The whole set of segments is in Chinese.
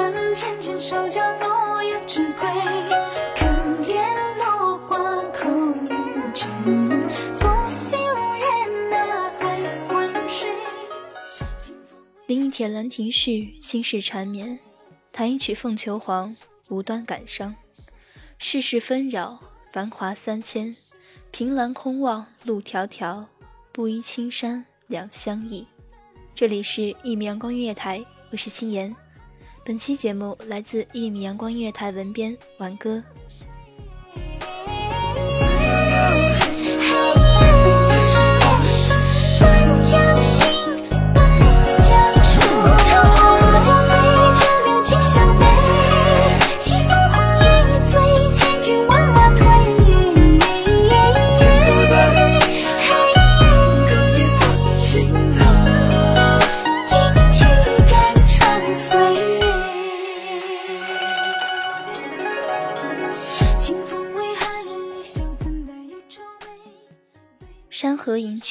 针浅浅手脚落叶之归。可怜落花口欲成，拂袖人还昏睡？临一帖《兰亭序》，心事缠绵；弹一曲《凤求凰》，无端感伤。世？事纷扰，繁华三千，凭栏空望，路迢迢，布衣青山两相依。这里是一米阳光音乐台，我是青言。本期节目来自一米阳光音乐台文编晚歌。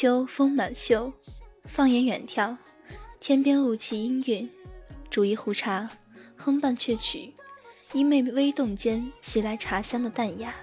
秋，风满袖。放眼远眺，天边雾气氤氲。煮一壶茶，哼半阙曲，衣袂微动间，袭来茶香的淡雅。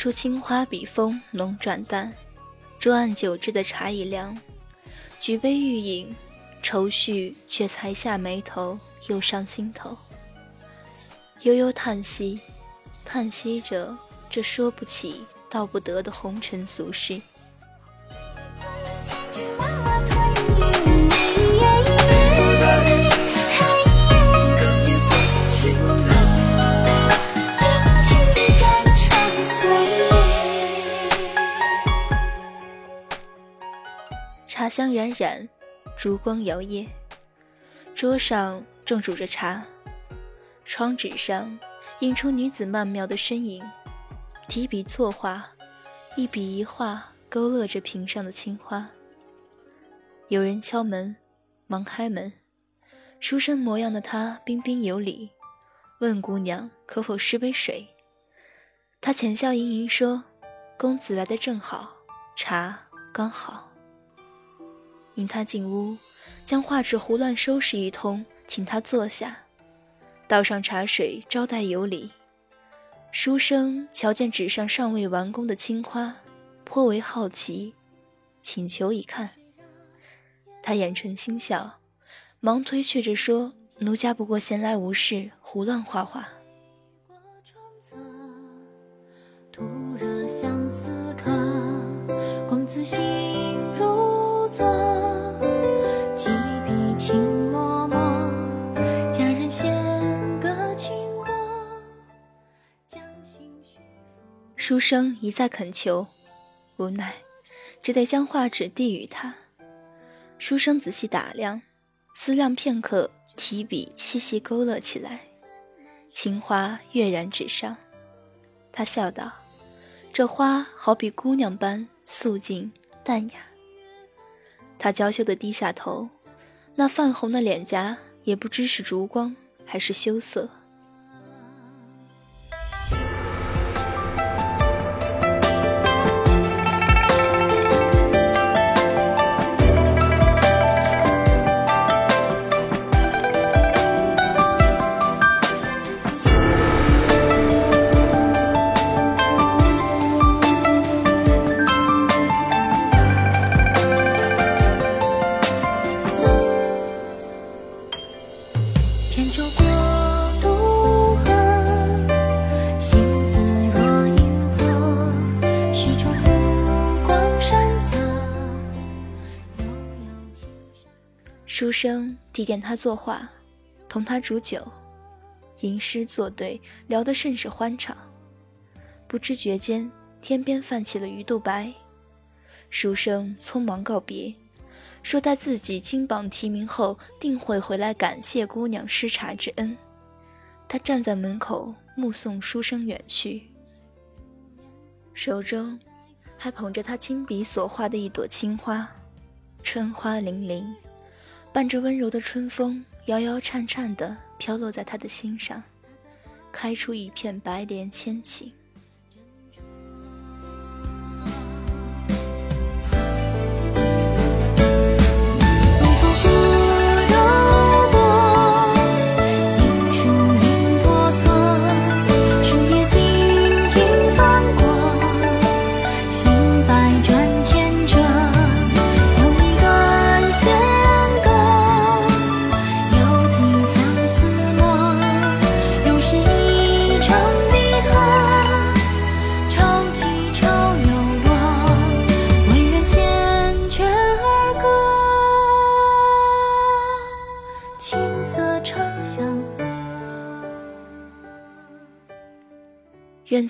出青花笔锋浓转淡，桌案酒制的茶已凉，举杯欲饮，愁绪却才下眉头，又上心头。悠悠叹息，叹息着这说不起道不得的红尘俗事。香冉冉，烛光摇曳，桌上正煮着茶，窗纸上映出女子曼妙的身影，提笔作画，一笔一画勾勒着屏上的青花。有人敲门，忙开门，书生模样的他彬彬有礼，问姑娘可否施杯水。她浅笑盈盈说：“公子来的正好，茶刚好。”引他进屋，将画纸胡乱收拾一通，请他坐下，倒上茶水招待有礼。书生瞧见纸上尚未完工的青花，颇为好奇，请求一看。他眼唇轻笑，忙推却着说：“奴家不过闲来无事，胡乱画画。”突热相思客，公子心如昨。书生一再恳求，无奈只得将画纸递与他。书生仔细打量，思量片刻，提笔细细勾勒起来，青花跃然纸上。他笑道：“这花好比姑娘般素净淡雅。”他娇羞地低下头，那泛红的脸颊也不知是烛光还是羞涩。生提点他作画，同他煮酒，吟诗作对，聊得甚是欢畅。不知觉间，天边泛起了鱼肚白。书生匆忙告别，说他自己金榜题名后，定会回来感谢姑娘施茶之恩。他站在门口目送书生远去，手中还捧着他亲笔所画的一朵青花，春花粼粼。伴着温柔的春风，摇摇颤颤地飘落在他的心上，开出一片白莲千顷。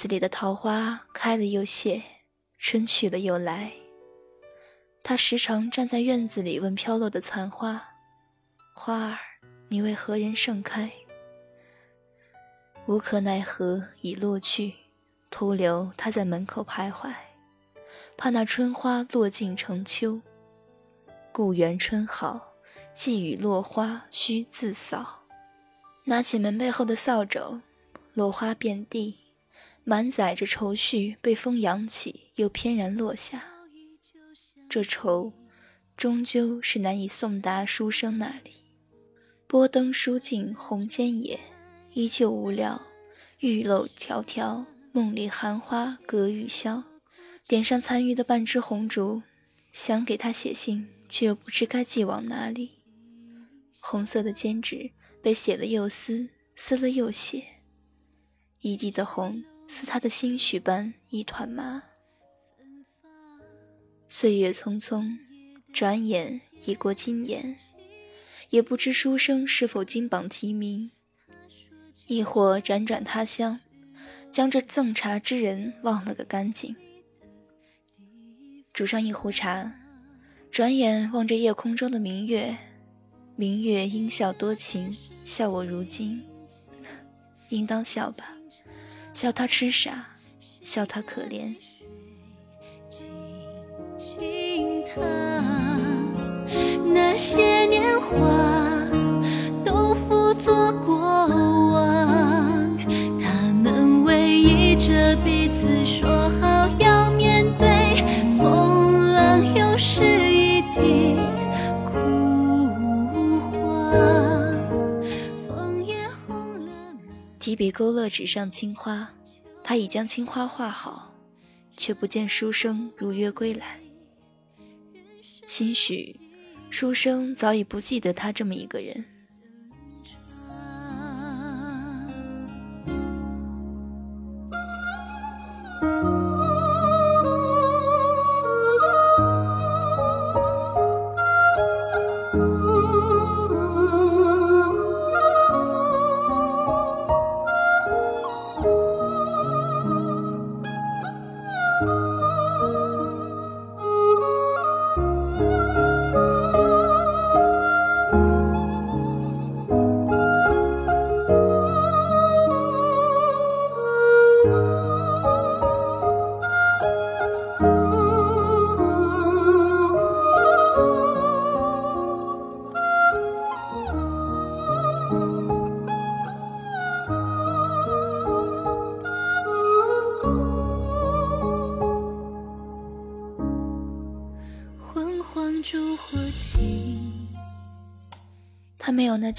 子里的桃花开了又谢，春去了又来。他时常站在院子里问飘落的残花：“花儿，你为何人盛开？”无可奈何已落去，徒留他在门口徘徊，怕那春花落尽成秋。故园春好，寄雨落花须自扫。拿起门背后的扫帚，落花遍地。满载着愁绪，被风扬起，又翩然落下。这愁，终究是难以送达书生那里。拨灯书尽红笺野，依旧无聊。玉漏迢迢，梦里寒花隔雨宵。点上残余的半支红烛，想给他写信，却又不知该寄往哪里。红色的笺纸被写了又撕，撕了又写，一地的红。似他的心绪般一团麻。岁月匆匆，转眼已过今年，也不知书生是否金榜题名，亦或辗转他乡，将这赠茶之人忘了个干净。煮上一壶茶，转眼望着夜空中的明月，明月应笑多情，笑我如今，应当笑吧。笑他痴傻，笑他可怜。轻他那些年华都付作过往，他们偎依着彼此说提笔勾勒纸上青花，他已将青花画好，却不见书生如约归来。兴许书生早已不记得他这么一个人。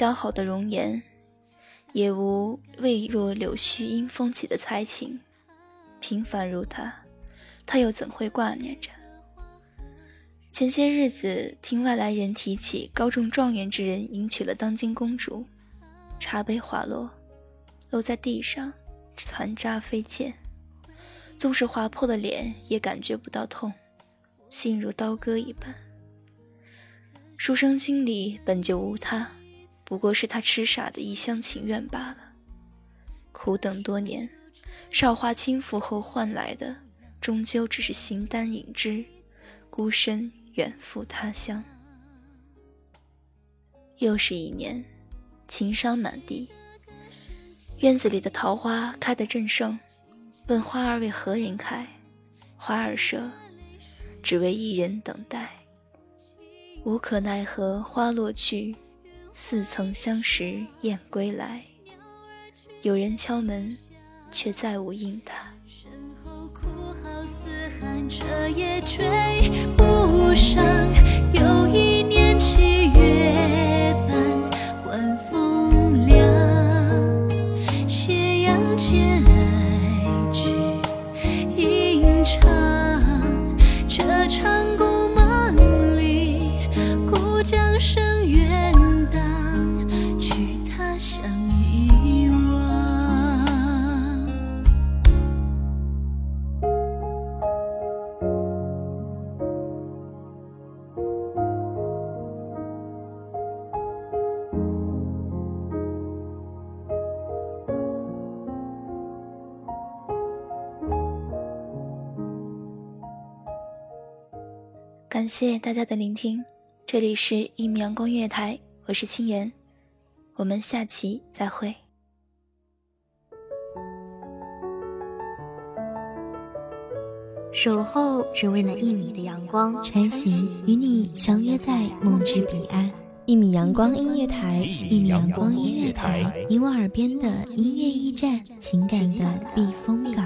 姣好的容颜，也无未若柳絮因风起的才情。平凡如他，他又怎会挂念着？前些日子听外来人提起高中状元之人迎娶了当今公主，茶杯滑落，落在地上，残渣飞溅。纵是划破了脸，也感觉不到痛，心如刀割一般。书生心里本就无他，不过是他痴傻的一厢情愿罢了。苦等多年，韶华倾覆后换来的，终究只是形单影只，孤身远赴他乡。又是一年，情伤满地，院子里的桃花开得正盛。问花儿为何人开？花儿说：“只为一人等待。”无可奈何花落去，似曾相识燕归来。有人敲门，却再无应答。这夜吹不上，有一年情感谢大家的聆听，这里是《一米阳光月台》，我是青言，我们下期再会。守候只为那一米的阳光，穿行与你相约在梦之彼岸。一米阳光音乐台，一米阳光音乐台，你我耳边的音乐驿站，情感的避风港。